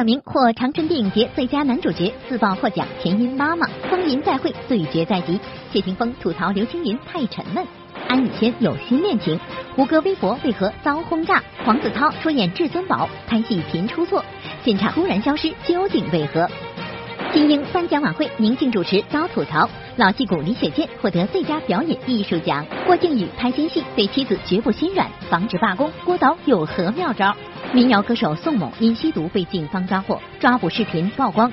黄晓明获长春电影节最佳男主角，自曝获奖前因妈妈，风云再会，对决在即。谢霆锋吐槽刘青云太沉闷，安以轩有新恋情，胡歌微博为何遭轰炸？黄子韬出演至尊宝，拍戏频出错，现场突然消失，究竟为何？金鹰颁奖晚会，宁静主持遭吐槽，老戏骨李雪健获得最佳表演艺术奖。郭靖宇拍新戏对妻子绝不心软，防止罢工，郭导有何妙招？民谣歌手宋某因吸毒被警方抓获，抓捕视频曝光。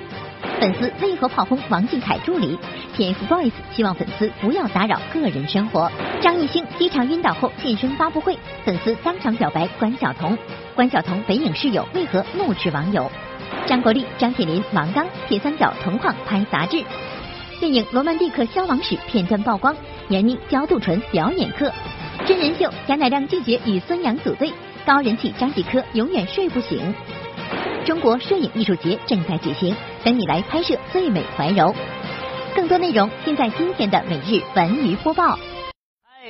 粉丝为何炮轰王俊凯助理？TFBOYS 希望粉丝不要打扰个人生活。张艺兴机场晕倒后现身发布会，粉丝当场表白关晓彤。关晓彤北影室友为何怒斥网友？张国立、张铁林、王刚铁三角同框拍杂志。电影《罗曼蒂克消亡史》片段曝光，闫妮焦杜淳表演课。真人秀贾乃亮拒绝与孙杨组队，高人气张继科永远睡不醒。中国摄影艺术节正在举行，等你来拍摄最美怀柔。更多内容尽在今天的每日文娱播报。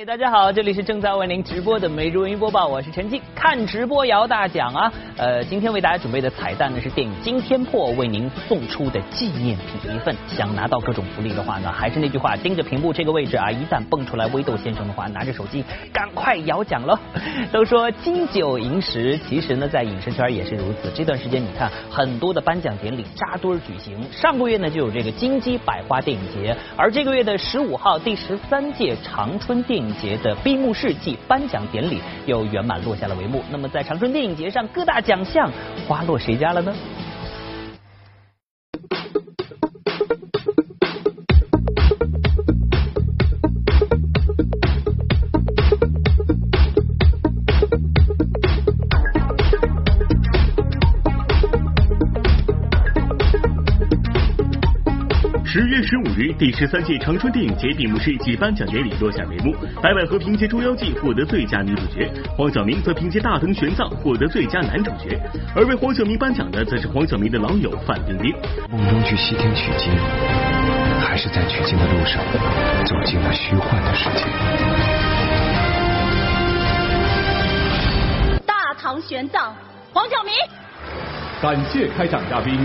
大家好，这里是正在为您直播的每日文娱播报，我是陈静。看直播摇大奖啊！呃，今天为大家准备的彩蛋呢是电影《惊天破》为您送出的纪念品一份。想拿到各种福利的话呢，还是那句话，盯着屏幕这个位置啊，一旦蹦出来微豆先生的话，拿着手机赶快摇奖喽！都说金九银十，其实呢在影视圈也是如此。这段时间你看，很多的颁奖典礼扎堆举行。上个月呢就有这个金鸡百花电影节，而这个月的十五号，第十三届长春电影节的闭幕式暨颁奖典礼又圆满落下了帷幕。那么在长春电影节上，各大奖项花落谁家了呢？十五日，第十三届长春电影节闭幕式暨颁奖典礼落下帷幕。白百合凭借《捉妖记》获得最佳女主角，黄晓明则凭借《大唐玄奘》获得最佳男主角。而为黄晓明颁奖的，则是黄晓明的老友范冰冰。梦中去西天取经，还是在取经的路上走进了虚幻的世界？大唐玄奘，黄晓明。感谢开奖嘉宾，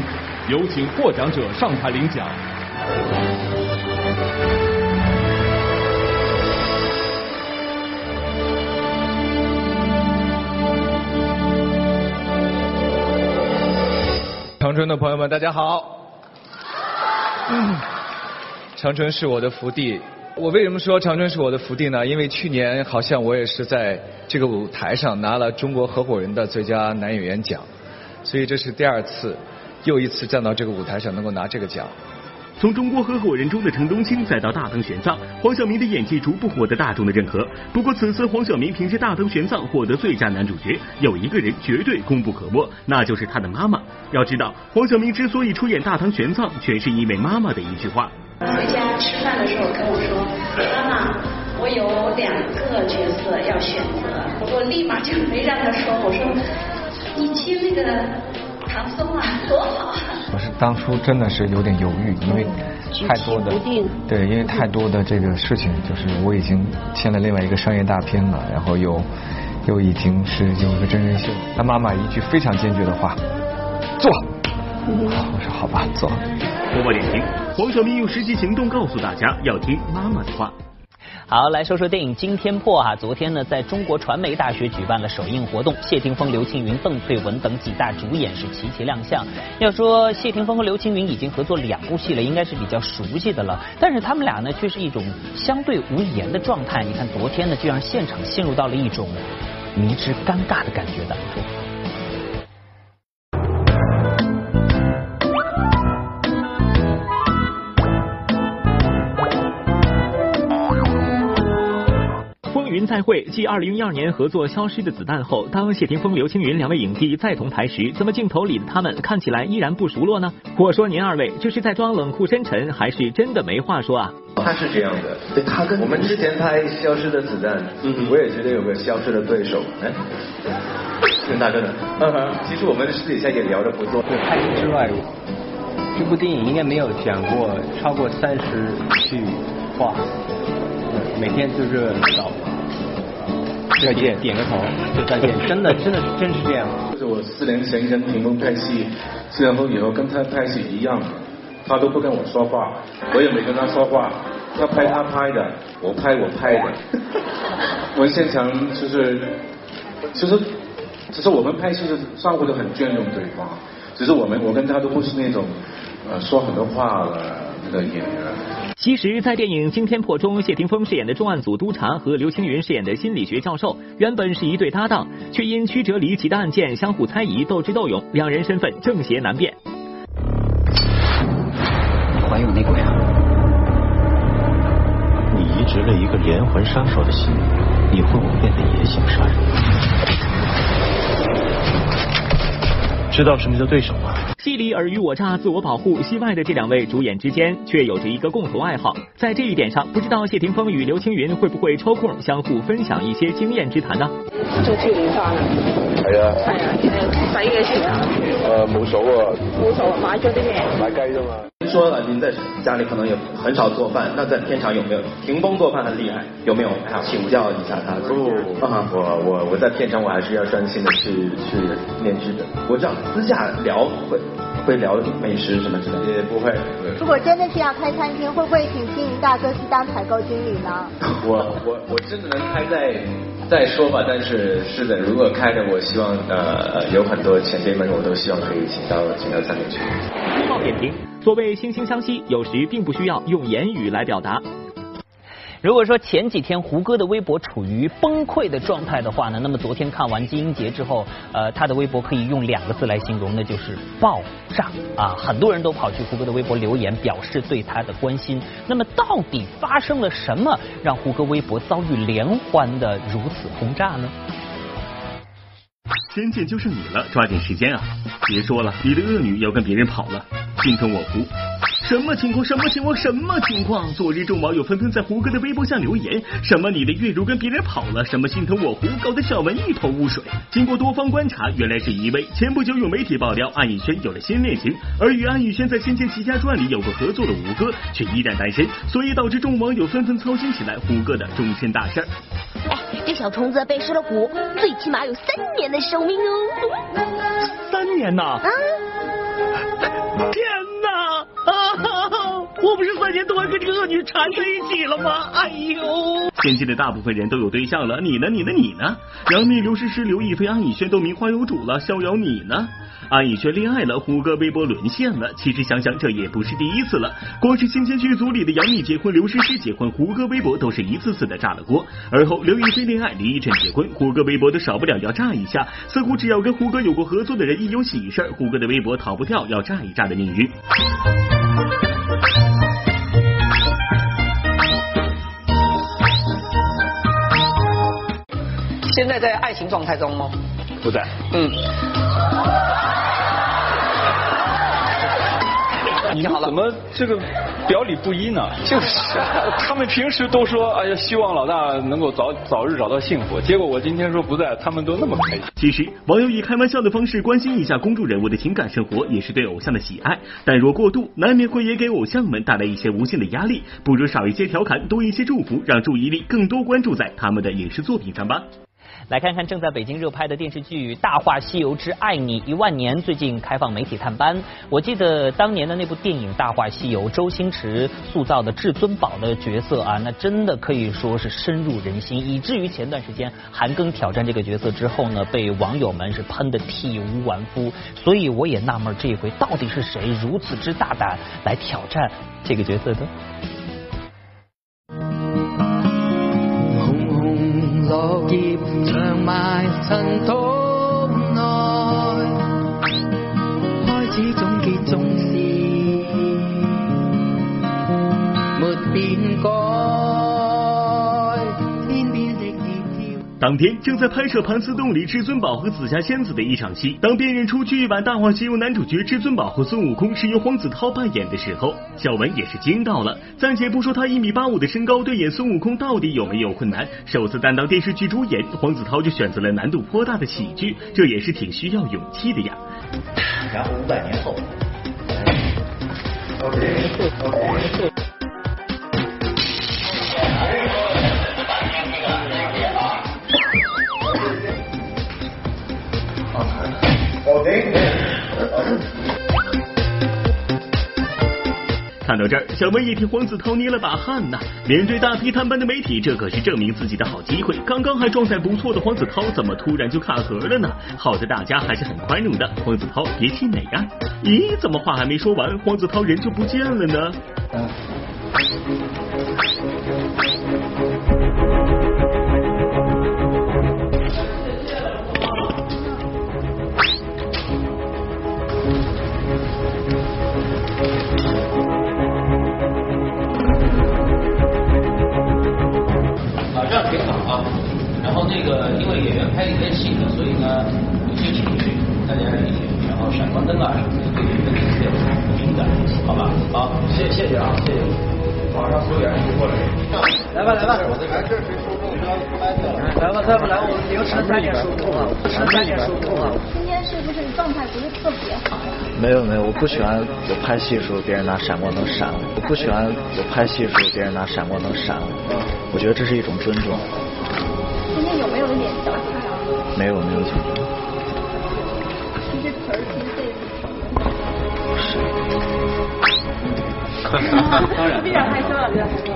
有请获奖者上台领奖。长春的朋友们，大家好。嗯，长春是我的福地。我为什么说长春是我的福地呢？因为去年好像我也是在这个舞台上拿了中国合伙人的最佳男演员奖，所以这是第二次，又一次站到这个舞台上能够拿这个奖。从中国合伙人中的程东青，再到大唐玄奘，黄晓明的演技逐步获得大众的认可。不过此次黄晓明凭借大唐玄奘获得最佳男主角，有一个人绝对功不可没，那就是他的妈妈。要知道，黄晓明之所以出演大唐玄奘，全是因为妈妈的一句话。回家吃饭的时候跟我说：“妈妈，我有两个角色要选择。”我立马就没让他说，我说：“你亲那个唐僧啊，多好。”我是当初真的是有点犹豫，因为太多的对，因为太多的这个事情，就是我已经签了另外一个商业大片了，然后又又已经是有一个真人秀。他妈妈一句非常坚决的话，做。我说好吧，做。播报点评：黄晓明用实际行动告诉大家要听妈妈的话。好，来说说电影《惊天破》哈。昨天呢，在中国传媒大学举办了首映活动，谢霆锋、刘青云、邓萃雯等几大主演是齐齐亮相。要说谢霆锋和刘青云已经合作两部戏了，应该是比较熟悉的了。但是他们俩呢，却是一种相对无言的状态。你看昨天呢，就让现场陷入到了一种迷之尴尬的感觉当中。再会继二零一二年合作《消失的子弹》后，当谢霆锋、刘青云两位影帝再同台时，怎么镜头里的他们看起来依然不熟络呢？我说您二位这是在装冷酷深沉，还是真的没话说啊？他是这样的，对他跟我们之前拍《消失的子弹》，嗯，我也觉得有个消失的对手，哎，陈大哥呢？嗯哼，其实我们私底下也聊得不错。对，拍戏之外，这部电影应该没有讲过超过三十句话，每天就是找。再见，点个头，就再见，真的，真的，真是这样。就是我四年前跟屏风拍戏，四年后以后跟他拍戏一样，他都不跟我说话，我也没跟他说话，他拍他拍的，我拍我拍的。我们现场就是，其实，其实我们拍戏是相互都很尊重对方，只是我们我跟他都不是那种呃说很多话的那个演员。其实，在电影《惊天破》中，谢霆锋饰演的重案组督察和刘青云饰演的心理学教授，原本是一对搭档，却因曲折离奇的案件相互猜疑，斗智斗勇，两人身份正邪难辨。你怀有内鬼啊？你移植了一个连环杀手的心，你会不会变得也想杀人？知道什么叫对手吗？戏里尔虞我诈、自我保护、戏外的这两位主演之间，却有着一个共同爱好。在这一点上，不知道谢霆锋与刘青云会不会抽空相互分享一些经验之谈呢？做超年花啊！係啊！係啊！誒，使幾錢啊？誒，冇數啊！冇數，買咗啲咩？買雞啫嘛。说了，您在家里可能也很少做饭，那在片场有没有？霆锋做饭很厉害，有没有？请教一下他。不，我我我在片场我还是要专心的去去练剧的。我这样私下聊会会聊美食什么之类的，也不会。如果真的是要开餐厅，会不会请金云大哥去当采购经理呢？我我我真的能开在再说吧，但是是的，如果开的，我希望呃有很多前辈们，我都希望可以请到请到餐厅去。一号点评。所谓惺惺相惜，有时并不需要用言语来表达。如果说前几天胡歌的微博处于崩溃的状态的话呢，那么昨天看完金鹰节之后，呃，他的微博可以用两个字来形容，那就是爆炸啊！很多人都跑去胡歌的微博留言，表示对他的关心。那么到底发生了什么，让胡歌微博遭遇连环的如此轰炸呢？仙剑就是你了，抓紧时间啊！别说了，你的恶女要跟别人跑了，心疼我胡。什么情况？什么情况？什么情况？昨日众网友纷纷在胡歌的微博下留言，什么你的月如跟别人跑了，什么心疼我胡，搞得小文一头雾水。经过多方观察，原来是一位前不久有媒体爆料安以轩有了新恋情，而与安以轩在《仙剑奇侠传》里有过合作的胡歌却依然单身，所以导致众网友纷纷操心起来胡歌的终身大事。哎，这小虫子被吃了蛊，最起码有三年的寿命哦。三年呐！啊！天！我不是三年多跟这个恶女缠在一起了吗？哎呦！仙界的大部分人都有对象了，你呢？你呢？你呢？杨幂、刘诗诗、刘亦菲、安以轩都名花有主了，逍遥你呢？安以轩恋爱了，胡歌微博沦陷了。其实想想，这也不是第一次了。光是新鲜剧组里的杨幂结婚、刘诗诗结婚，胡歌微博都是一次次的炸了锅。而后刘亦菲恋爱、李依晨结婚，胡歌微博都少不了要炸一下。似乎只要跟胡歌有过合作的人一有喜事，胡歌的微博逃不掉要炸一炸的命运。现在在爱情状态中吗？不在。嗯。你好了怎么这个表里不一呢？就是，他们平时都说哎呀，希望老大能够早早日找到幸福，结果我今天说不在，他们都那么开心。其实网友以开玩笑的方式关心一下公众人物的情感生活，也是对偶像的喜爱。但若过度，难免会也给偶像们带来一些无限的压力。不如少一些调侃，多一些祝福，让注意力更多关注在他们的影视作品上吧。来看看正在北京热拍的电视剧《大话西游之爱你一万年》，最近开放媒体探班。我记得当年的那部电影《大话西游》，周星驰塑造的至尊宝的角色啊，那真的可以说是深入人心，以至于前段时间韩庚挑战这个角色之后呢，被网友们是喷的体无完肤。所以我也纳闷，这回到底是谁如此之大胆来挑战这个角色的？埋尘土内开始总结总是没变改当天正在拍摄盘丝洞里至尊宝和紫霞仙子的一场戏，当辨认出剧版《大话西游》男主角至尊宝和孙悟空是由黄子韬扮演的时候，小文也是惊到了。暂且不说他一米八五的身高对演孙悟空到底有没有困难，首次担当电视剧主演，黄子韬就选择了难度颇大的喜剧，这也是挺需要勇气的呀。然后五百年后。看到这儿小妹也替黄子韬捏了把汗呐面对大批探班的媒体这可是证明自己的好机会。刚刚还状态不错的黄子韬怎么突然就卡壳了呢？好在大家还是很宽容的。黄子韬别气馁呀。咦怎么话还没说完黄子韬人就不见了呢？这个因为演员拍一段戏呢，所以呢有些情绪，大家理解。然后闪光灯啊什么的，对这个颜色敏感，好吧？好，谢谢谢啊，谢谢。马上所有人都过来。来吧来吧，我这边这谁输控？来吧再不来，我们凌晨三点输控啊，凌晨三点输控啊。今天是不是状态不是特别好？没有没有，我不喜欢我拍戏的时候别人拿闪光灯闪我，我不喜欢我拍戏的时候别人拿闪光灯闪我，我觉得这是一种尊重。有没有一点小没有没有紧张。这些词儿听这当然。比较害羞了，比较害羞。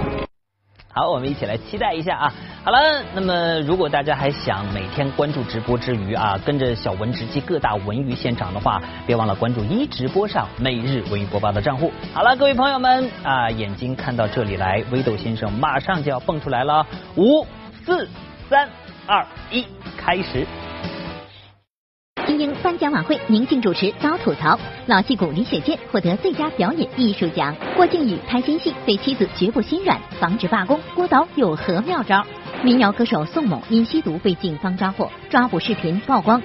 好，我们一起来期待一下啊！好了，那么如果大家还想每天关注直播之余啊，跟着小文直击各大文娱现场的话，别忘了关注一直播上每日文娱播报的账户。好了，各位朋友们啊，眼睛看到这里来，微豆先生马上就要蹦出来了，五四三二一，开始。金鹰颁奖晚会，宁静主持遭吐槽，老戏骨李雪健获得最佳表演艺术奖。郭靖宇拍新戏对妻子绝不心软，防止罢工，郭导有何妙招？民谣歌手宋某因吸毒被警方抓获，抓捕视频曝光。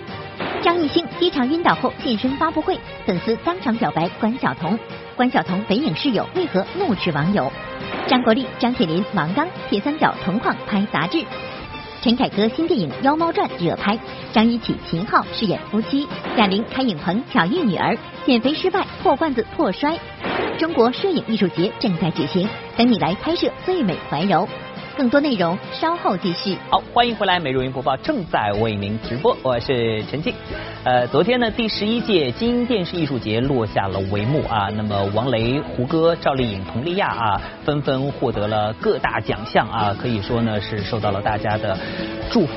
张艺兴机场晕倒后现身发布会，粉丝当场表白关晓彤，关晓彤北影室友为何怒斥网友？张国立、张铁林、王刚铁三角同框拍杂志。陈凯歌新电影《妖猫传》热拍，张一起、秦昊饰演夫妻，贾玲开影棚巧遇女儿，减肥失败破罐子破摔。中国摄影艺术节正在举行，等你来拍摄最美怀柔。更多内容稍后继续。好，欢迎回来，美如云播报正在为您直播，我是陈静。呃，昨天呢，第十一届金鹰电视艺术节落下了帷幕啊。那么，王雷、胡歌、赵丽颖、佟丽娅啊，纷纷获得了各大奖项啊，可以说呢是受到了大家的祝福。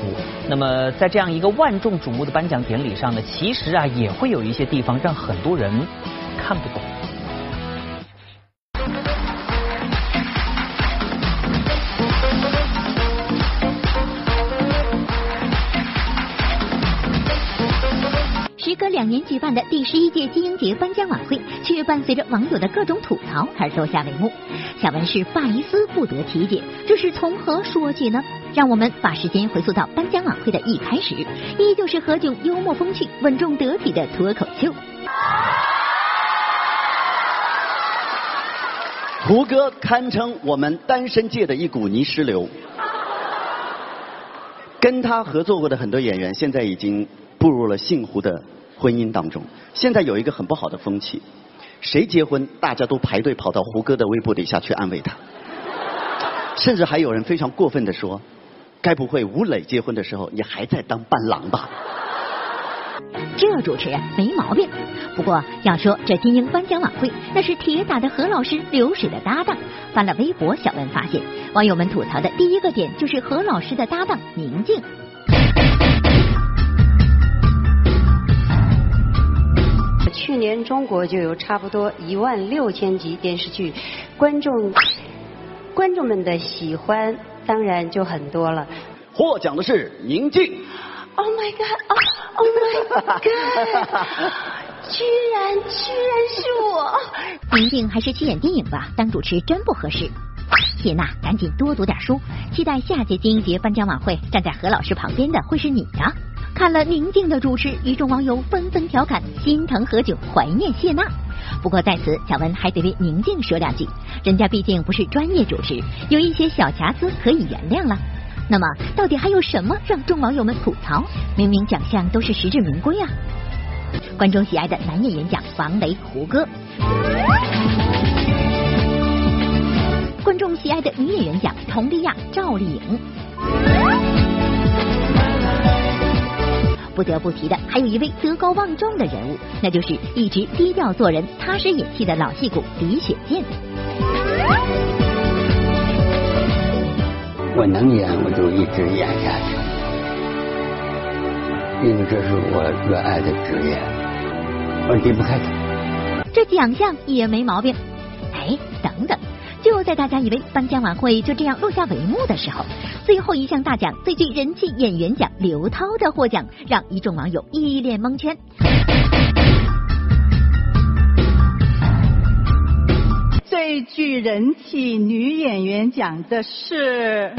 那么，在这样一个万众瞩目的颁奖典礼上呢，其实啊，也会有一些地方让很多人看不懂。年举办的第十一届金鹰节颁奖晚会，却伴随着网友的各种吐槽而落下帷幕。小文是百思不得其解，这是从何说起呢？让我们把时间回溯到颁奖晚会的一开始，依旧是何炅幽默风趣、稳重得体的脱口秀。胡歌堪称我们单身界的一股泥石流，跟他合作过的很多演员，现在已经步入了姓胡的婚姻当中。现在有一个很不好的风气，谁结婚，大家都排队跑到胡歌的微博底下去安慰他，甚至还有人非常过分的说，该不会吴磊结婚的时候，你还在当伴郎吧？这主持人没毛病。不过要说这金鹰颁奖晚会，那是铁打的何老师、流水的搭档。翻了微博，小文发现，网友们吐槽的第一个点就是何老师的搭档宁静。去年中国就有差不多一万六千集电视剧，观众观众们的喜欢当然就很多了。获奖的是宁静。Oh my god! Oh my god! 居然居然是我！宁静还是去演电影吧，当主持真不合适。谢娜，赶紧多读点书，期待下届金鹰节颁奖晚会，站在何老师旁边的会是你呀、看了宁静的主持，一众网友纷纷调侃心疼何炅，怀念谢娜。不过在此，小文还得为宁静说两句，人家毕竟不是专业主持，有一些小瑕疵可以原谅了。那么，到底还有什么让众网友们吐槽？明明奖项都是实至名归啊！观众喜爱的男演员奖，王雷、胡歌；观众喜爱的女演员奖，佟丽娅、赵丽颖。不得不提的还有一位德高望重的人物，那就是一直低调做人、踏实演戏的老戏骨李雪健。我能演，我就一直演下去，因为这是我热爱的职业，我离不开它。这奖项也没毛病。哎，等等，就在大家以为颁奖晚会就这样落下帷幕的时候，最后一项大奖——最具人气演员奖刘涛的获奖，让一众网友一脸蒙圈。最具人气女演员奖的是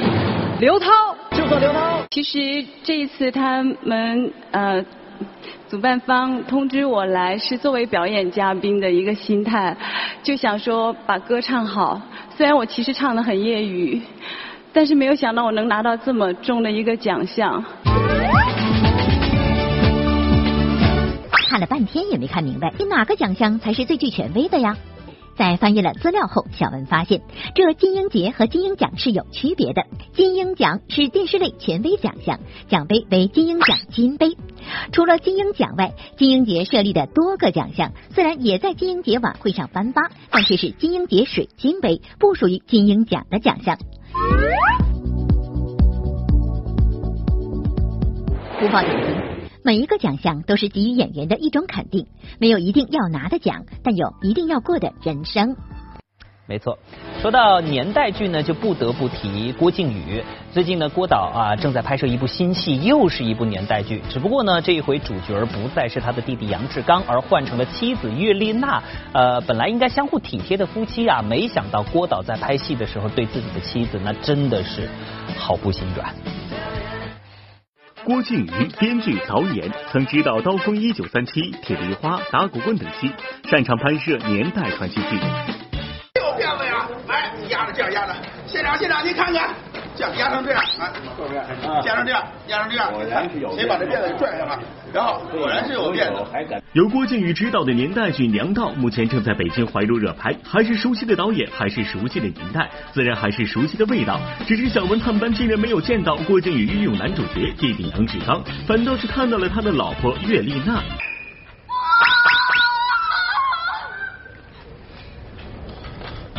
刘涛，就说刘涛。其实这一次他们呃主办方通知我来是作为表演嘉宾的一个心态，就想说把歌唱好。虽然我其实唱的很业余，但是没有想到我能拿到这么重的一个奖项。看了半天也没看明白，你哪个奖项才是最具权威的呀？在翻阅了资料后，小文发现，这金鹰节和金鹰奖是有区别的。金鹰奖是电视类权威奖项，奖杯为金鹰奖金杯。除了金鹰奖外，金鹰节设立的多个奖项虽然也在金鹰节晚会上颁发，但却是金鹰节水晶杯，不属于金鹰奖的奖项。播报点评。每一个奖项都是给予演员的一种肯定，没有一定要拿的奖，但有一定要过的人生。没错，说到年代剧呢，就不得不提郭靖宇。最近呢，郭导啊正在拍摄一部新戏，又是一部年代剧。只不过呢，这一回主角不再是他的弟弟杨志刚，而换成了妻子岳丽娜。呃，本来应该相互体贴的夫妻啊，没想到郭导在拍戏的时候对自己的妻子，那真的是毫不心软。郭靖宇，编剧、导演，曾执导《刀锋一九三七》《铁梨花》《打鼓棍》等戏，擅长拍摄年代传奇剧。有片子呀，来压着这样压着，现场现场您看看。这样压成这样，哎，压成这样，压成这样，谁把这辫子给拽上来？然后果然是有辫子。由郭靖宇执导的年代剧《娘道》目前正在北京怀柔热拍，还是熟悉的导演，还是熟悉的年代，自然还是熟悉的味道。只是小文探班竟然没有见到郭靖宇御用男主角弟弟杨志刚，反倒是看到了他的老婆岳丽娜。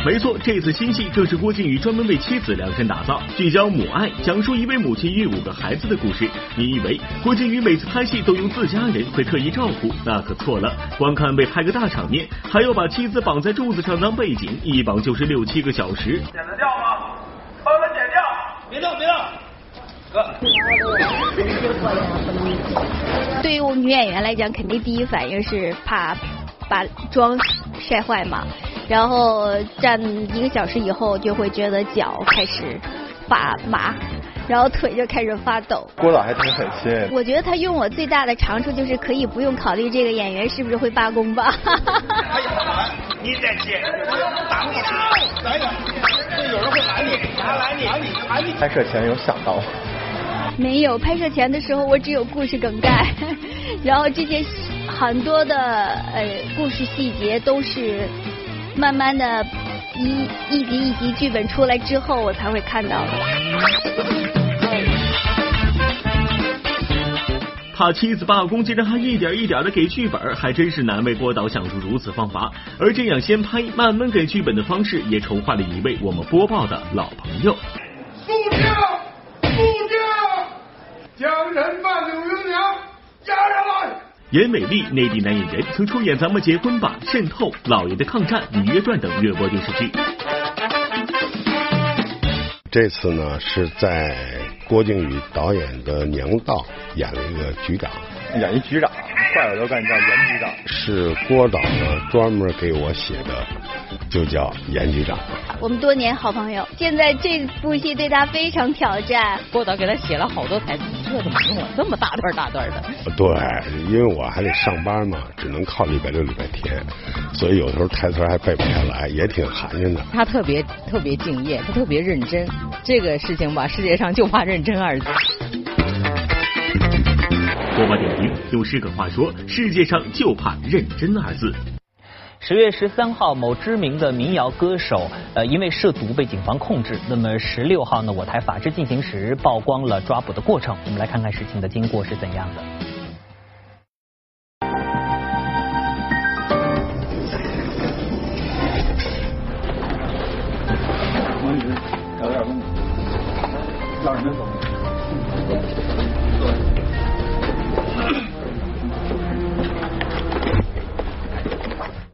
没错，这次新戏正是郭靖宇专门为妻子量身打造，聚焦母爱，讲述一位母亲育五个孩子的故事。你以为郭靖宇每次拍戏都用自家人会特意照顾，那可错了。光看被拍个大场面，还要把妻子绑在柱子上当背景，一绑就是六七个小时。剪得掉吗？帮他剪掉，别动，别动。哥。对于我们女演员来讲，肯定第一反应是怕把妆晒坏嘛。然后站一个小时以后，就会觉得脚开始发麻，然后腿就开始发抖。郭导还挺狠心。我觉得他用我最大的长处就是可以不用考虑这个演员是不是会罢工吧。哎呀，你再接，挡你了！来呀，这有人会拦你，他拦你，拦你，拦你。拍摄前有想到？没有，拍摄前的时候我只有故事梗概，然后这些很多的呃故事细节都是。慢慢的，一一集一集剧本出来之后，我才会看到的。怕妻子罢工，竟然还一点一点的给剧本，还真是难为郭导想出如此方法。而这样先拍，慢慢给剧本的方式，也筹划了一位我们播报的老朋友。速将，速将，将人犯柳云娘押上来。严美丽，内地男演员，曾出演《咱们结婚吧》《渗透》《老爷的抗战》《芈月传》等热播电视剧。这次呢，是在郭靖宇导演的《娘道》演了一个局长，演一局长，怪不得管你叫严局长。是郭导呢专门给我写的，就叫严局长。我们多年好朋友，现在这部戏对他非常挑战。郭导给他写了好多台词，这怎么用啊？这么大段大段的。对，因为我还得上班嘛，只能靠礼拜六、礼拜天，所以有时候台词还背不下来，也挺寒碜的。他特别特别敬业，他特别认真。这个事情吧，世界上就怕认真二字。用诗梗话说，世界上就怕认真二字。十月十三号，某知名的民谣歌手，呃，因为涉毒被警方控制。那么十六号呢，我台法制进行时曝光了抓捕的过程，我们来看看事情的经过是怎样的。老人走。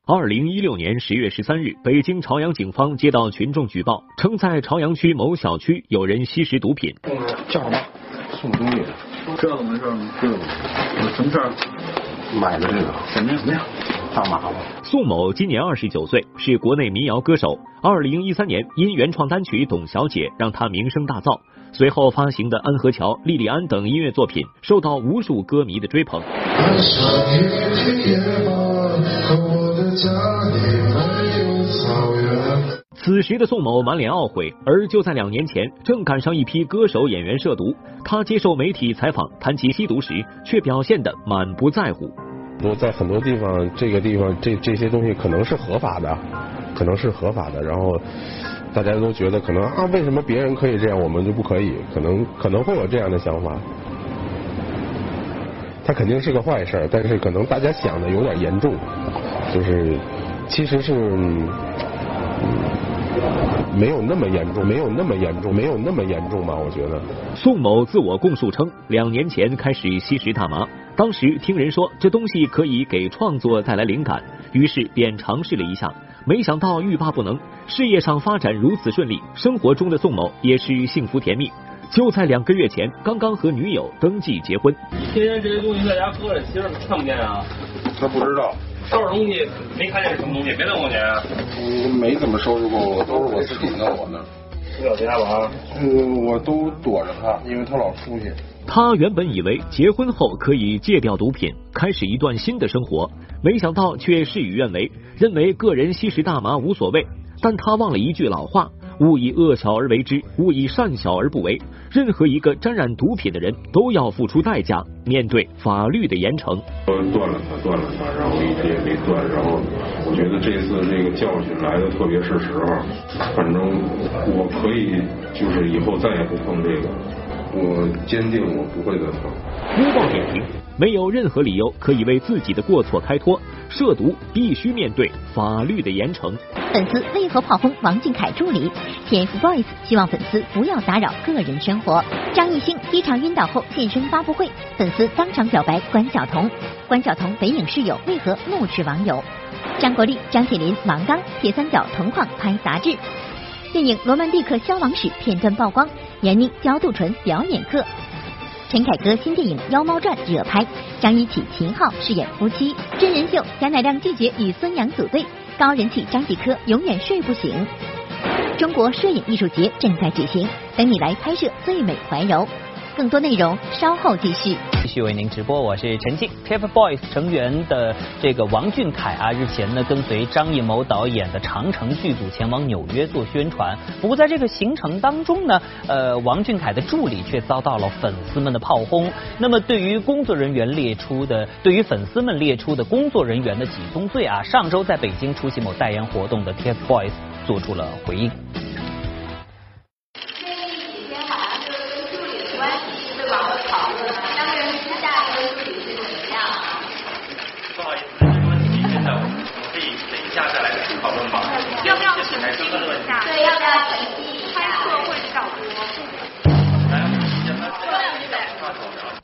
二零一六年十月十三日，北京朝阳警方接到群众举报，称在朝阳区某小区有人吸食毒品。叫什么？送东西。知道怎么回事吗？知道。什么事儿？买的这个。什么样？怎么样？上马了。宋某今年二十九岁，是国内民谣歌手。二零一三年因原创单曲《董小姐》让他名声大噪，随后发行的《安河桥》《莉莉安》等音乐作品受到无数歌迷的追捧。此时的宋某满脸懊悔，而就在两年前，正赶上一批歌手演员涉毒。他接受媒体采访，谈及吸毒时，却表现得满不在乎。我在很多地方，这个地方这这些东西可能是合法的，可能是合法的，然后大家都觉得可能啊，为什么别人可以这样，我们就不可以？可能可能会有这样的想法。它肯定是个坏事，但是可能大家想的有点严重，就是其实是没有那么严重，没有那么严重，没有那么严重吧？我觉得。宋某自我供述称，两年前开始吸食大麻，当时听人说这东西可以给创作带来灵感，于是便尝试了一下，没想到欲罢不能，事业上发展如此顺利，生活中的宋某也是幸福甜蜜。就在两个月前，刚刚和女友登记结婚。天天这些东西在家搁着，媳妇看不见啊？他不知道。收拾东西没看见什么东西，没弄过你？嗯，没怎么收拾过，我都是我自己弄我的。不了家吧？嗯，我都躲着他，因为他老出去。他原本以为结婚后可以戒掉毒品，开始一段新的生活，没想到却事与愿违，认为个人吸食大麻无所谓。但他忘了一句老话。勿以恶小而为之，勿以善小而不为。任何一个沾染毒品的人都要付出代价，面对法律的严惩。断了他，断了他，然后一直也没断。然后我觉得这次这个教训来的特别是时候。反正我可以，就是以后再也不碰这个。我坚定，我不会再碰。播报点评：没有任何理由可以为自己的过错开脱。涉毒必须面对法律的严惩。粉丝为何炮轰王俊凯助理？TFBOYS 希望粉丝不要打扰个人生活。张艺兴机场晕倒后现身发布会，粉丝当场表白关晓彤。关晓彤北影室友为何怒斥网友？张国立、张铁林、王刚铁三角同框拍杂志。电影《罗曼蒂克消亡史》片段曝光，闫妮焦杜淳表演课。陈凯歌新电影《妖猫传》热拍，张一起、秦昊饰演夫妻。真人秀贾乃亮拒绝与孙杨组队，高人气张继科永远睡不醒。中国摄影艺术节正在举行，等你来拍摄最美怀柔。更多内容稍后继续。继续为您直播，我是陈静。TFBOYS 成员的这个王俊凯啊，日前呢跟随张艺谋导演的《长城》剧组前往纽约做宣传。不过在这个行程当中呢，呃，王俊凯的助理却遭到了粉丝们的炮轰。那么对于工作人员列出的，对于粉丝们列出的工作人员的几宗罪啊，上周在北京出席某代言活动的 TFBOYS 做出了回应。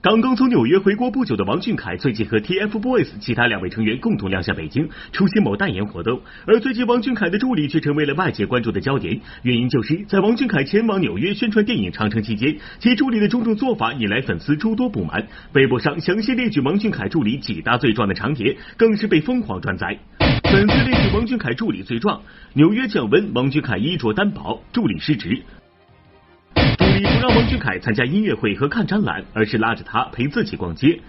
刚刚从纽约回国不久的王俊凯，最近和 TFBOYS 其他两位成员共同亮相北京，出席某代言活动。而最近王俊凯的助理却成为了外界关注的焦点，原因就是在王俊凯前往纽约宣传电影《长城》期间，其助理的种种做法引来粉丝诸多不满。微博上详细列举王俊凯助理几大罪状的长帖，更是被疯狂转载。粉丝列举王俊凯助理罪状：纽约降温，王俊凯衣着单薄，助理失职。不让王俊凯参加音乐会和看展览，而是拉着他陪自己逛街，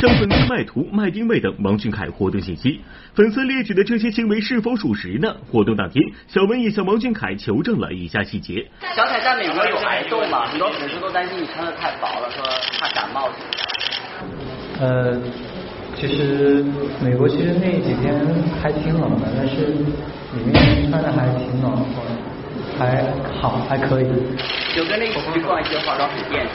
向粉丝卖图、卖定位等王俊凯活动信息。粉丝列举的这些行为是否属实呢？活动当天，小文也向王俊凯求证了以下细节。小凯在美国有癌症嘛？很多粉丝都担心你穿的太薄了，说怕感冒什么的。呃，其实美国其实那几天还挺冷的，但是里面穿的还挺暖和的。还好，还可以。有跟那个去逛一些化妆品店。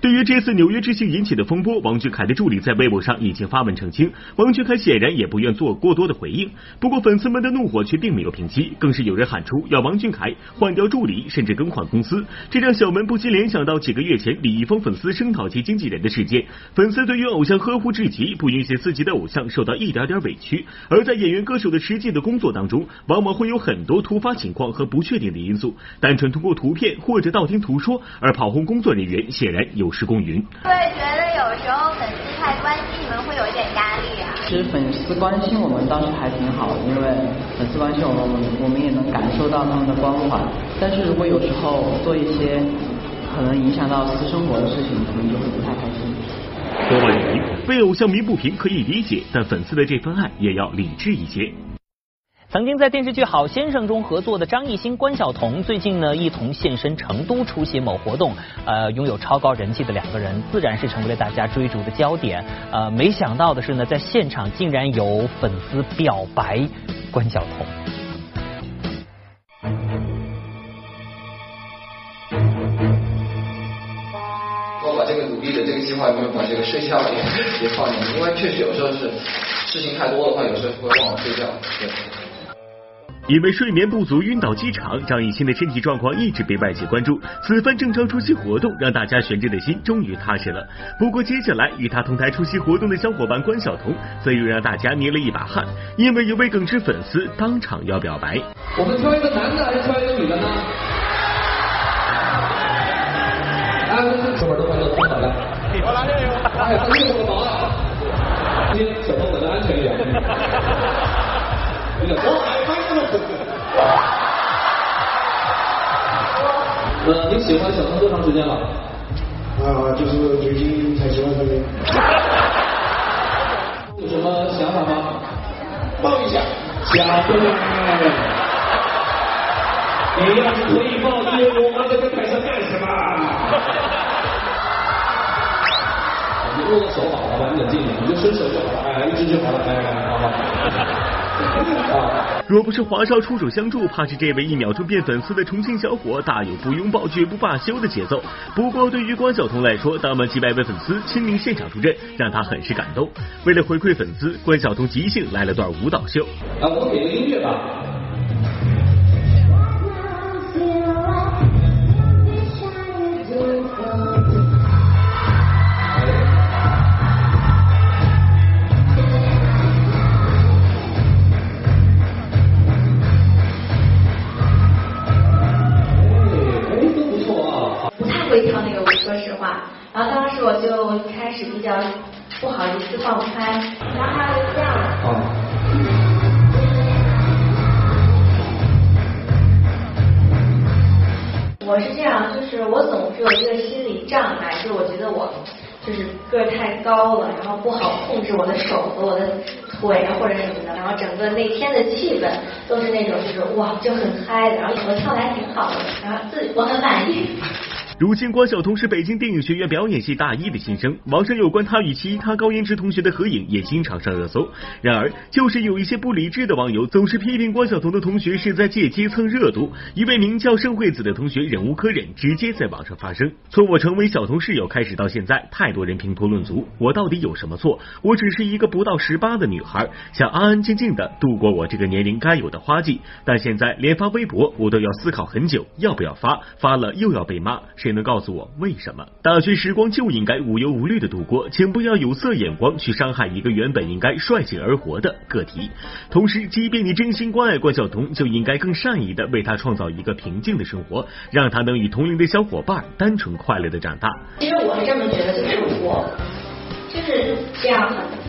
对于这次纽约之行引起的风波，王俊凯的助理在微博上已经发文澄清，王俊凯显然也不愿做过多的回应。不过粉丝们的怒火却并没有平息，更是有人喊出要王俊凯换掉助理，甚至更换公司，这让小门不禁联想到几个月前李易峰粉丝声讨其经纪人的事件。粉丝对于偶像呵护至极，不允许自己的偶像受到一点点委屈。而在演员歌手的实际的工作当中，往往会有很多突发情况和不确定的因素，单纯通过图片或者道听途说而跑红工作人员，显然有失公允。会觉得有时候粉丝太关心你们，会有一点压力啊。其实粉丝关心我们倒是还挺好的，因为粉丝关心我们，我们我们也能感受到他们的关怀。但是如果有时候做一些可能影响到私生活的事情，可能就会不太开心。郭婉仪为，为偶像鸣不平可以理解，但粉丝的这份爱也要理智一些。曾经在电视剧《好先生》中合作的张艺兴、关晓彤，最近呢一同现身成都出席某活动。呃，拥有超高人气的两个人，自然是成为了大家追逐的焦点。呃，没想到的是呢，在现场竟然有粉丝表白关晓彤。我把这个努力的这个计划没有把这个睡觉也也 放进去，因为确实有时候是事情太多的话，有时候会忘了睡觉。对。因为睡眠不足晕倒机场，张艺兴的身体状况一直被外界关注。此番正常出席活动，让大家悬着的心终于踏实了。不过接下来与他同台出席活动的小伙伴关晓彤，则又让大家捏了一把汗，因为有位耿直粉丝当场要表白。我们挑一个男的还是挑一个女的呢？哎，这边都快乐通了，我来这个。哎，他业务个忙啊。今天小朋友们安全一点。有点多。呃，你喜欢小腾多长时间了？啊，就是最近才喜欢上的。有什么想法吗？抱一下。加分。你要是可以抱，你我们在这台上干什么？你握个手好了吧，你冷静一点，你就伸手就好了，哎，一只就好了，哎，好好。若不是华少出手相助，怕是这位一秒钟变粉丝的重庆小伙大有不拥抱绝不罢休的节奏。不过对于关晓彤来说，当晚几百位粉丝亲临现场助阵，让他很是感动。为了回馈粉丝，关晓彤即兴来了段舞蹈秀。啊，我给个音乐吧。放开，然后还有这样。我是这样，就是我总是有一个心理障碍，就是我觉得我就是个太高了，然后不好控制我的手和我的腿啊或者什么的，然后整个那天的气氛都是那种就是哇就很嗨的，然后我跳的还挺好的，然后自我很满意。如今关晓彤是北京电影学院表演系大一的新生，网上有关她与其他高颜值同学的合影也经常上热搜。然而，就是有一些不理智的网友总是批评关晓彤的同学是在借机蹭热度。一位名叫盛惠子的同学忍无可忍，直接在网上发声：从我成为小彤室友开始到现在，太多人评头论足，我到底有什么错？我只是一个不到十八的女孩，想安安静静的度过我这个年龄该有的花季。但现在连发微博我都要思考很久，要不要发？发了又要被骂。谁能告诉我为什么？大学时光就应该无忧无虑的度过，请不要有色眼光去伤害一个原本应该率性而活的个体。同时，即便你真心关爱关晓彤，就应该更善意的为他创造一个平静的生活，让他能与同龄的小伙伴单纯快乐的长大。其实我是这么觉得，就是我就是这样很。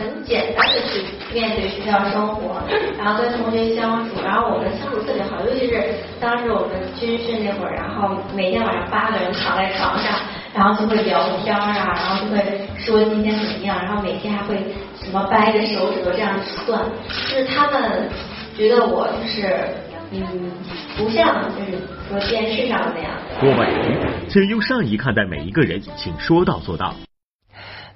很简单的去面对学校生活，然后跟同学相处，然后我们相处特别好，尤其是当时我们军训那会儿，然后每天晚上八个人躺在床上，然后就会聊天啊，然后就会说今天怎么样，然后每天还会什么掰着手指头这样算，就是他们觉得我就是嗯，不像就是说电视上的那样。郭婉婷，请用善意看待每一个人，请说到做到。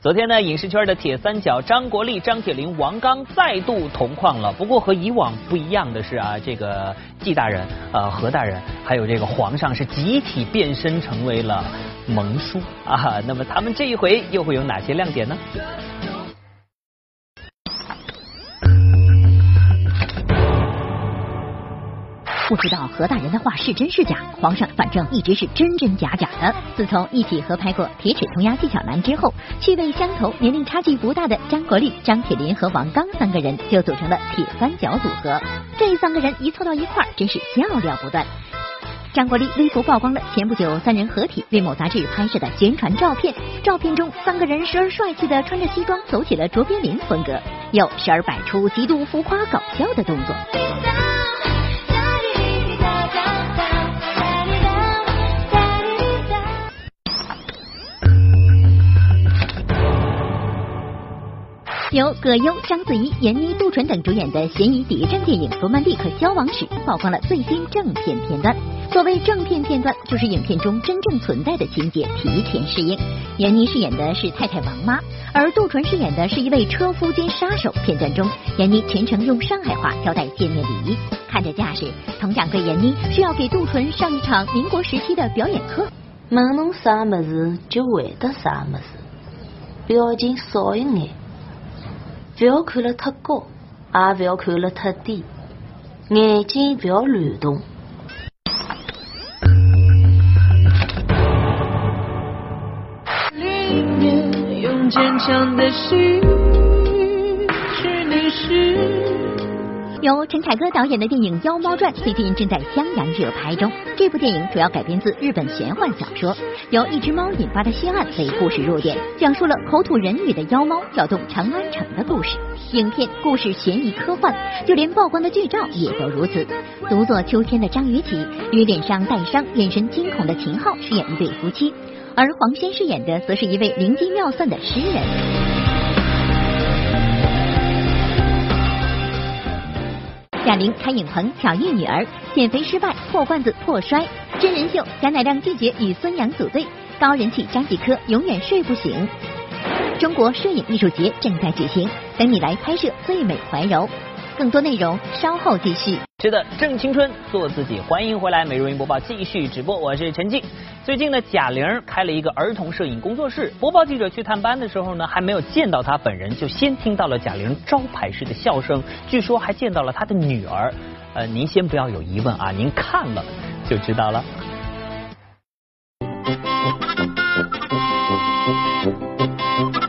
昨天呢，影视圈的铁三角张国立、张铁林、王刚再度同框了。不过和以往不一样的是啊，这个纪大人、呃何大人，还有这个皇上是集体变身成为了盟叔啊。那么他们这一回又会有哪些亮点呢？不知道何大人的话是真是假，皇上反正一直是真真假假的。自从一起合拍过《铁齿铜牙纪晓岚》之后，趣味相投、年龄差距不大的张国立、张铁林和王刚三个人就组成了铁三角组合。这三个人一凑到一块儿，真是笑料不断。张国立微博曝光了前不久三人合体为某杂志拍摄的宣传照片，照片中三个人时而帅气的穿着西装走起了卓别林风格，又时而摆出极度浮夸搞笑的动作。由葛优、章子怡、闫妮、杜淳等主演的悬疑谍战电影《罗曼蒂克消亡史》曝光了最新正片片段。所谓正片片段，就是影片中真正存在的情节提前适应。闫妮饰演的是太太王妈，而杜淳饰演的是一位车夫兼杀手。片段中，闫妮全程用上海话交代见面礼仪，看这架势，佟掌柜闫妮需要给杜淳上一场民国时期的表演课。问侬啥么子，就回答啥么子，表情少一眼。不要看了太高，也不要看了太低，眼睛不要乱动。用坚强的心去凝视。由陈凯歌导演的电影《妖猫传》最近正在襄阳热拍中。这部电影主要改编自日本玄幻小说，由一只猫引发的血案为故事弱点，讲述了口吐人语的妖猫搅动长安城的故事。影片故事悬疑科幻，就连曝光的剧照也都如此。独坐秋天的张雨绮与脸上带伤、眼神惊恐的秦昊饰演一对夫妻，而黄轩饰演的则是一位灵机妙算的诗人。贾玲开影棚巧遇女儿，减肥失败破罐子破摔，真人秀贾乃亮拒绝与孙杨组队，高人气张继科永远睡不醒。中国摄影艺术节正在举行，等你来拍摄最美怀柔。更多内容稍后继续。是的，正青春，做自己。欢迎回来，美容云播报继续直播，我是陈静。最近呢，贾玲开了一个儿童摄影工作室。播报记者去探班的时候呢，还没有见到她本人，就先听到了贾玲招牌式的笑声，据说还见到了她的女儿。呃，您先不要有疑问啊，您看了就知道了。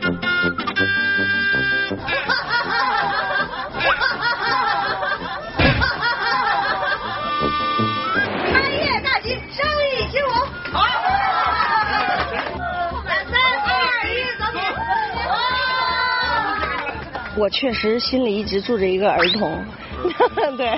我确实心里一直住着一个儿童，对，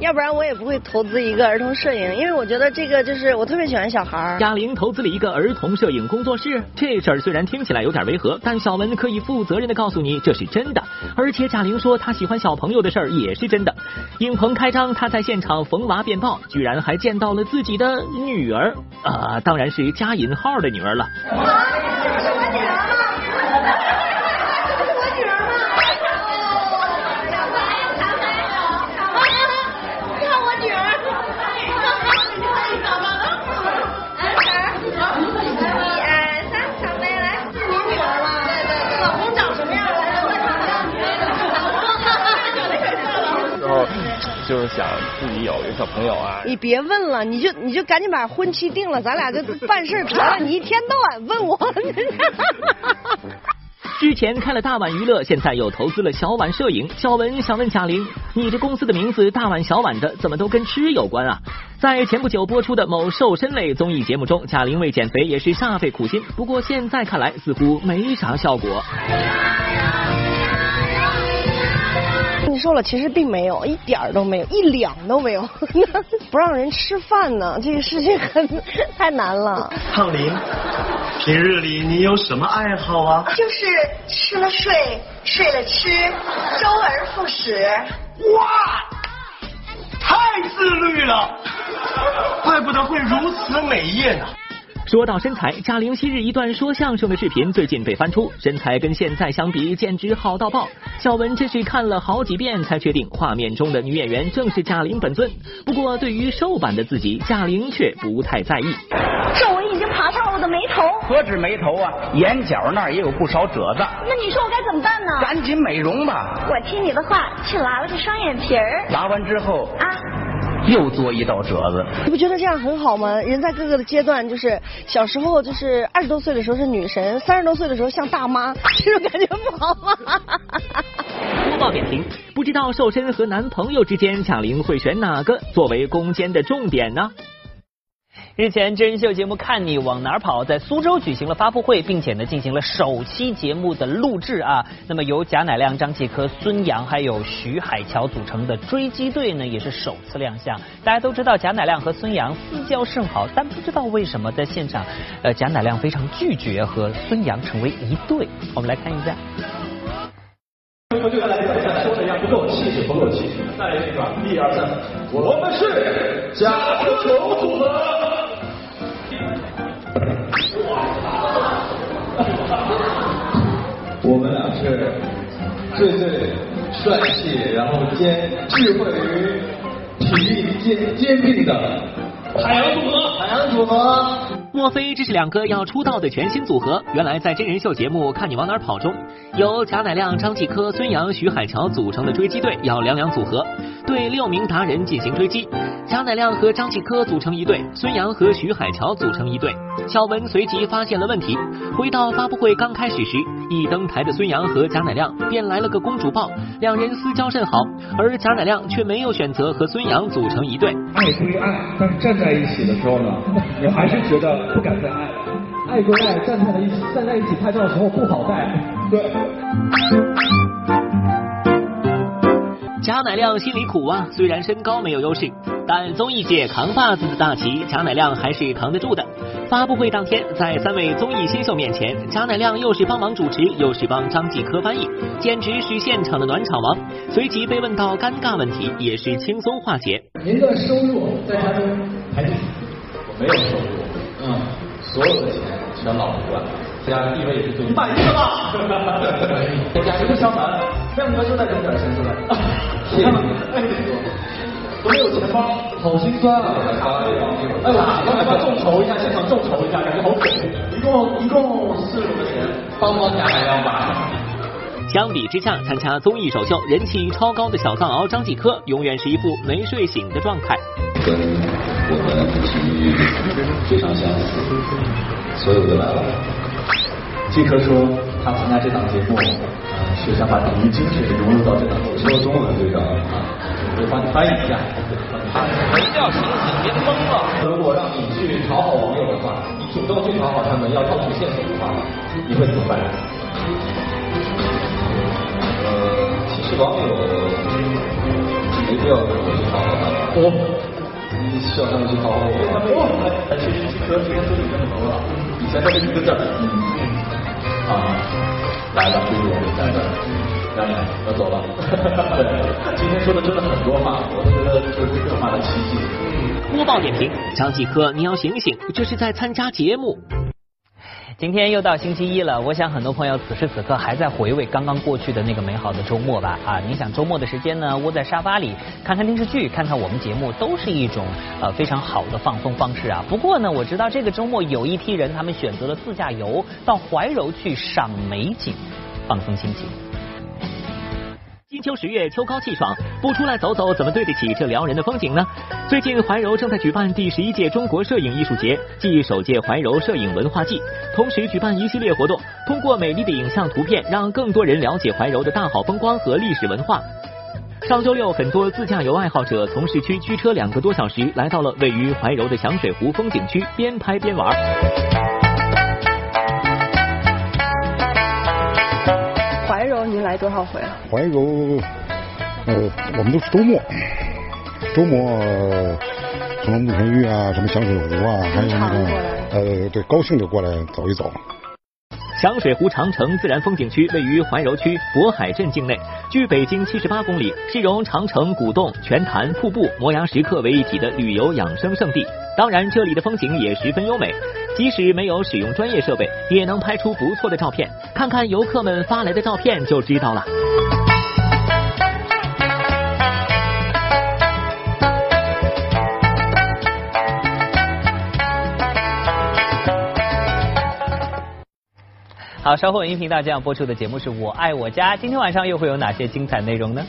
要不然我也不会投资一个儿童摄影，因为我觉得这个就是我特别喜欢小孩。贾玲投资了一个儿童摄影工作室，这事儿虽然听起来有点违和，但小文可以负责任的告诉你这是真的。而且贾玲说她喜欢小朋友的事儿也是真的。影棚开张，她在现场逢娃便抱，居然还见到了自己的女儿啊，当然是加引号的女儿了。就是想自己有一个小朋友啊！你别问了，你就你就赶紧把婚期定了，咱俩就办事得了。你一天到晚问我。之前开了大碗娱乐，现在又投资了小碗摄影。小文想问贾玲，你这公司的名字大碗小碗的，怎么都跟吃有关啊？在前不久播出的某瘦身类综艺节目中，贾玲为减肥也是煞费苦心，不过现在看来似乎没啥效果。你瘦了，其实并没有，一点儿都没有，一两都没有。不让人吃饭呢，这个事情很太难了。胖林，平日里你有什么爱好啊？就是吃了睡，睡了吃，周而复始。哇，太自律了，怪不得会如此美艳呢。说到身材，贾玲昔日一段说相声的视频最近被翻出，身材跟现在相比简直好到爆。小文真是看了好几遍才确定画面中的女演员正是贾玲本尊。不过对于瘦版的自己，贾玲却不太在意。皱纹已经爬上了我的眉头，何止眉头啊，眼角那儿也有不少褶子。那你说我该怎么办呢？赶紧美容吧。我听你的话，去拉了个双眼皮儿。拉完之后啊。又做一道褶子，你不觉得这样很好吗？人在各个的阶段，就是小时候就是二十多岁的时候是女神，三十多岁的时候像大妈，这种感觉不好吗？播报点评：不知道瘦身和男朋友之间，抢零会选哪个作为攻坚的重点呢？日前，真人秀节目《看你往哪儿跑》在苏州举行了发布会，并且呢进行了首期节目的录制啊。那么由贾乃亮、张继科、孙杨还有徐海乔组成的追击队呢，也是首次亮相。大家都知道贾乃亮和孙杨私交甚好，但不知道为什么在现场，呃，贾乃亮非常拒绝和孙杨成为一对。我们来看一下。和对他来讲，像说的一样不够气势，不够气势。再来一个，一二三，我们是贾科球组合。是最最帅气，然后兼智慧与体力兼兼并的海洋组合。海洋组合。莫非这是两个要出道的全新组合？原来在真人秀节目《看你往哪儿跑》中，由贾乃亮、张继科、孙杨、徐海乔组成的追击队要两两组合，对六名达人进行追击。贾乃亮和张继科组成一队，孙杨和徐海乔组成一队。小文随即发现了问题，回到发布会刚开始时，一登台的孙杨和贾乃亮便来了个公主抱，两人私交甚好，而贾乃亮却没有选择和孙杨组成一队。爱归爱，但是站在一起的时候呢，你还是觉得不敢再爱。爱归爱，站在了一起，站在一起拍照的时候不好带。对。贾乃亮心里苦啊，虽然身高没有优势，但综艺界扛把子的大旗，贾乃亮还是扛得住的。发布会当天，在三位综艺新秀面前，贾乃亮又是帮忙主持，又是帮张继科翻译，简直是现场的暖场王。随即被问到尴尬问题，也是轻松化解。您的收入在家中排第几？我没有收入，嗯，所有的钱全老婆管，家的地位也是最满意了吧？我 家实不相瞒，亮哥就在中点钱出来。你看，哎，都没有钱包，好心酸啊！哎，我刚才要众筹一下，现场众筹一下，感觉好给。一共一共四十个钱，帮帮贾乃亮吧。相比之下，参加综艺首秀人气超高的小藏獒张继科，永远是一副没睡醒的状态。跟我们体育非常相似，所有的来了。继科说，他参加这档节目，呃，是想把体育精神融入到这个。我说中文队长啊，我帮你翻译一下。没叫醒醒，别疯了。如果让你去讨好网友的话，你主动去讨好他们，要套取线索的话，你会怎么办？呃，其实网友没必要跟我去讨好他们。哦，你需要他们去讨好我。他们哦，其实继科今天都已经很熟了，以前都是一个字儿。嗯。啊，来了，就是我们三个，亮亮要走了。对，今天说的真的很多话，我都觉得就是这个话的奇迹。播报点评：张继科，你要醒醒，这是在参加节目。今天又到星期一了，我想很多朋友此时此刻还在回味刚刚过去的那个美好的周末吧？啊，你想周末的时间呢，窝在沙发里看看电视剧，看看我们节目，都是一种呃非常好的放松方式啊。不过呢，我知道这个周末有一批人，他们选择了自驾游到怀柔去赏美景，放松心情。金秋十月，秋高气爽，不出来走走，怎么对得起这撩人的风景呢？最近怀柔正在举办第十一届中国摄影艺术节暨首届怀柔摄影文化季，同时举办一系列活动，通过美丽的影像图片，让更多人了解怀柔的大好风光和历史文化。上周六，很多自驾游爱好者从市区驱车两个多小时，来到了位于怀柔的响水湖风景区，边拍边玩。来多少回了？怀柔，呃，我们都是周末，周末什么慕田峪啊，什么响水湖啊，还有那个呃，对，高兴就过来走一走。响水湖长城自然风景区位于怀柔区渤海镇境内，距北京七十八公里，是融长城、古洞、泉潭、瀑布、摩崖石刻为一体的旅游养生胜地。当然，这里的风景也十分优美。即使没有使用专业设备，也能拍出不错的照片。看看游客们发来的照片就知道了。好，稍后音频大将播出的节目是我爱我家。今天晚上又会有哪些精彩内容呢？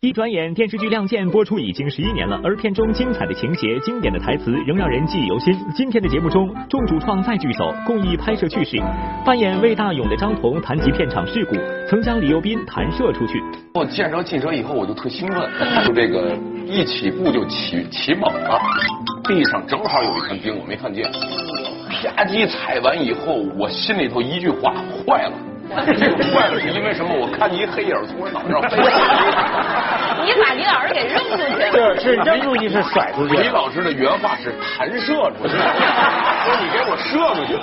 一转眼，电视剧《亮剑》播出已经十一年了，而片中精彩的情节、经典的台词仍让人记忆犹新。今天的节目中，众主创再聚首，共议拍摄趣事。扮演魏大勇的张彤谈及片场事故，曾将李幼斌弹射出去。我见着进车以后，我就特兴奋，就这个一起步就起起猛了，地上正好有一团冰，我没看见，啪叽踩完以后，我心里头一句话，坏了。这个坏了是因为什么？我看见一黑影从我脑袋上飞。你把李老师给扔出去了？是是扔出去是甩出去。李老师的原话是弹射出去，说你给我射出去。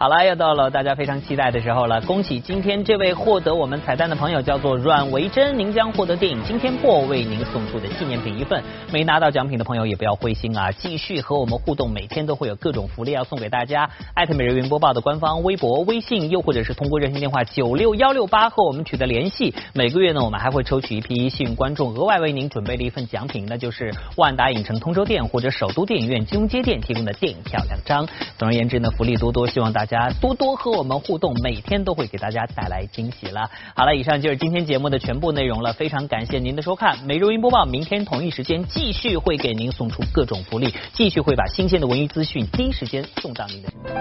好了，又到了大家非常期待的时候了。恭喜今天这位获得我们彩蛋的朋友，叫做阮维珍，您将获得电影《惊天破》为您送出的纪念品一份。没拿到奖品的朋友也不要灰心啊，继续和我们互动，每天都会有各种福利要送给大家。艾特每日云播报的官方微博、微信，又或者是通过热线电话九六幺六八和我们取得联系。每个月呢，我们还会抽取一批幸运观众，额外为您准备了一份奖品，那就是万达影城通州店或者首都电影院金融街店提供的电影票两张。总而言之呢，福利多多，希望大家。家多多和我们互动，每天都会给大家带来惊喜了。好了，以上就是今天节目的全部内容了，非常感谢您的收看。每日音播报，明天同一时间继续会给您送出各种福利，继续会把新鲜的文娱资讯第一时间送到您的。